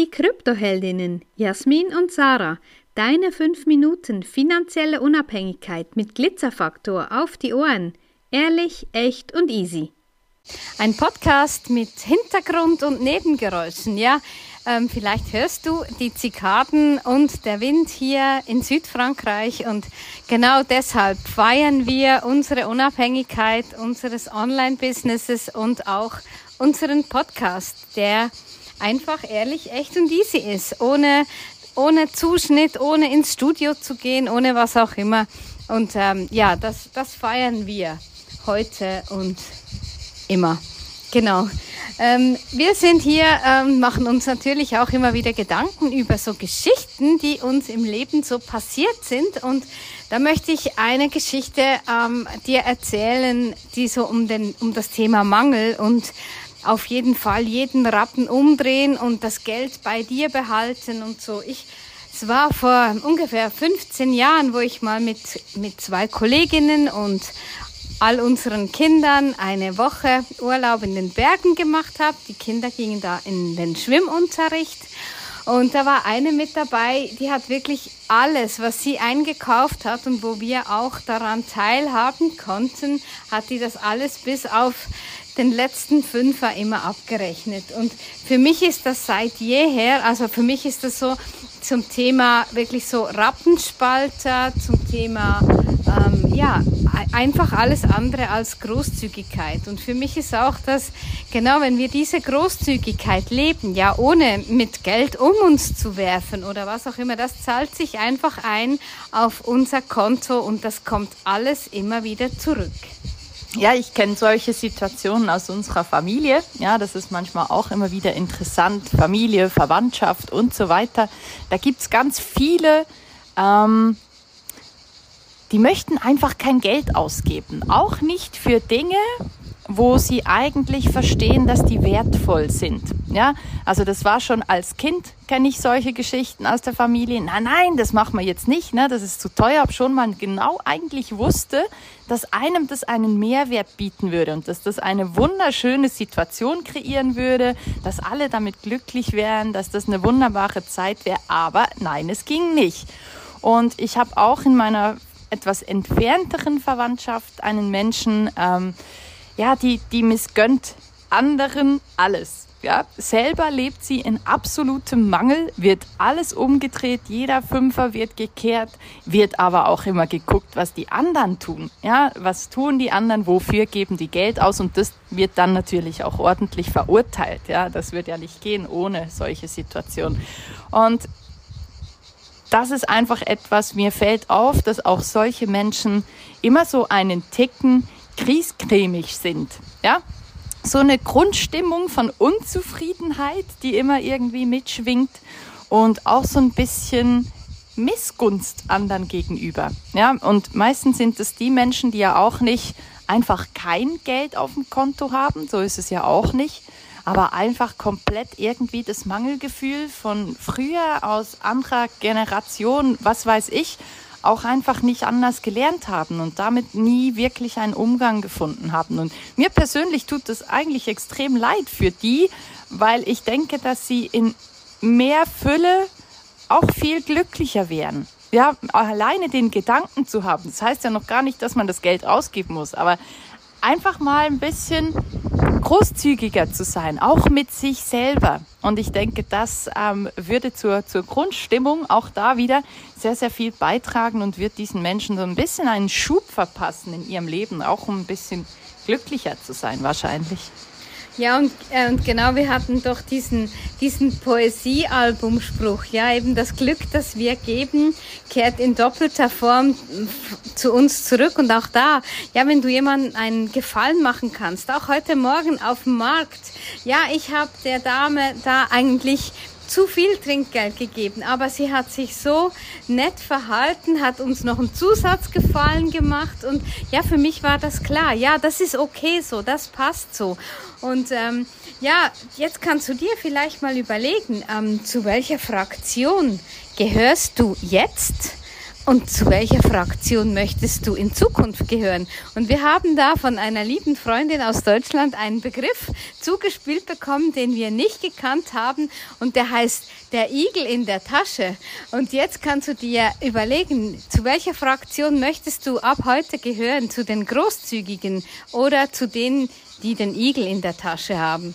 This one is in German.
Die Kryptoheldinnen Jasmin und Sarah. Deine 5 Minuten finanzielle Unabhängigkeit mit Glitzerfaktor auf die Ohren. Ehrlich, echt und easy. Ein Podcast mit Hintergrund und Nebengeräuschen, ja. Ähm, vielleicht hörst du die Zikaden und der Wind hier in Südfrankreich und genau deshalb feiern wir unsere Unabhängigkeit unseres Online-Businesses und auch unseren Podcast, der einfach ehrlich, echt und easy ist, ohne, ohne Zuschnitt, ohne ins Studio zu gehen, ohne was auch immer. Und ähm, ja, das, das feiern wir heute und immer. Genau. Ähm, wir sind hier, ähm, machen uns natürlich auch immer wieder Gedanken über so Geschichten, die uns im Leben so passiert sind. Und da möchte ich eine Geschichte ähm, dir erzählen, die so um, den, um das Thema Mangel und auf jeden Fall jeden Rappen umdrehen und das Geld bei dir behalten und so. Ich, es war vor ungefähr 15 Jahren, wo ich mal mit, mit zwei Kolleginnen und all unseren Kindern eine Woche Urlaub in den Bergen gemacht habe. Die Kinder gingen da in den Schwimmunterricht und da war eine mit dabei, die hat wirklich alles, was sie eingekauft hat und wo wir auch daran teilhaben konnten, hat die das alles bis auf den letzten Fünfer immer abgerechnet. Und für mich ist das seit jeher, also für mich ist das so zum Thema wirklich so Rappenspalter, zum Thema ähm, ja einfach alles andere als Großzügigkeit. Und für mich ist auch das genau, wenn wir diese Großzügigkeit leben, ja ohne mit Geld um uns zu werfen oder was auch immer, das zahlt sich einfach ein auf unser Konto und das kommt alles immer wieder zurück. Ja, ich kenne solche Situationen aus unserer Familie. Ja, das ist manchmal auch immer wieder interessant. Familie, Verwandtschaft und so weiter. Da gibt's ganz viele, ähm, die möchten einfach kein Geld ausgeben. Auch nicht für Dinge, wo sie eigentlich verstehen, dass die wertvoll sind. Ja, also das war schon als Kind, kenne ich solche Geschichten aus der Familie. Nein, nein, das machen wir jetzt nicht, ne? das ist zu teuer, ob schon man genau eigentlich wusste, dass einem das einen Mehrwert bieten würde und dass das eine wunderschöne Situation kreieren würde, dass alle damit glücklich wären, dass das eine wunderbare Zeit wäre. Aber nein, es ging nicht. Und ich habe auch in meiner etwas entfernteren Verwandtschaft einen Menschen, ähm, ja, die, die missgönnt anderen alles. Ja, selber lebt sie in absolutem Mangel, wird alles umgedreht, jeder Fünfer wird gekehrt, wird aber auch immer geguckt, was die anderen tun. Ja, was tun die anderen, wofür geben die Geld aus und das wird dann natürlich auch ordentlich verurteilt. Ja, das wird ja nicht gehen ohne solche Situationen. Und das ist einfach etwas, mir fällt auf, dass auch solche Menschen immer so einen Ticken griescremig sind. Ja? So eine Grundstimmung von Unzufriedenheit, die immer irgendwie mitschwingt und auch so ein bisschen Missgunst anderen gegenüber. Ja, und meistens sind es die Menschen, die ja auch nicht einfach kein Geld auf dem Konto haben, so ist es ja auch nicht, aber einfach komplett irgendwie das Mangelgefühl von früher aus anderer Generation, was weiß ich, auch einfach nicht anders gelernt haben und damit nie wirklich einen Umgang gefunden haben. Und mir persönlich tut es eigentlich extrem leid für die, weil ich denke, dass sie in mehr Fülle auch viel glücklicher wären. Ja, alleine den Gedanken zu haben, das heißt ja noch gar nicht, dass man das Geld ausgeben muss, aber einfach mal ein bisschen großzügiger zu sein, auch mit sich selber. Und ich denke, das ähm, würde zur, zur Grundstimmung auch da wieder sehr, sehr viel beitragen und wird diesen Menschen so ein bisschen einen Schub verpassen in ihrem Leben, auch um ein bisschen glücklicher zu sein wahrscheinlich. Ja, und, äh, und genau, wir hatten doch diesen, diesen Poesiealbumspruch, ja, eben das Glück, das wir geben, kehrt in doppelter Form zu uns zurück. Und auch da, ja, wenn du jemandem einen Gefallen machen kannst, auch heute Morgen auf dem Markt, ja, ich habe der Dame da eigentlich zu viel Trinkgeld gegeben, aber sie hat sich so nett verhalten, hat uns noch einen Zusatzgefallen gemacht und ja, für mich war das klar, ja, das ist okay so, das passt so. Und ähm, ja, jetzt kannst du dir vielleicht mal überlegen, ähm, zu welcher Fraktion gehörst du jetzt? Und zu welcher Fraktion möchtest du in Zukunft gehören? Und wir haben da von einer lieben Freundin aus Deutschland einen Begriff zugespielt bekommen, den wir nicht gekannt haben und der heißt der Igel in der Tasche. Und jetzt kannst du dir überlegen, zu welcher Fraktion möchtest du ab heute gehören? Zu den Großzügigen oder zu denen, die den Igel in der Tasche haben?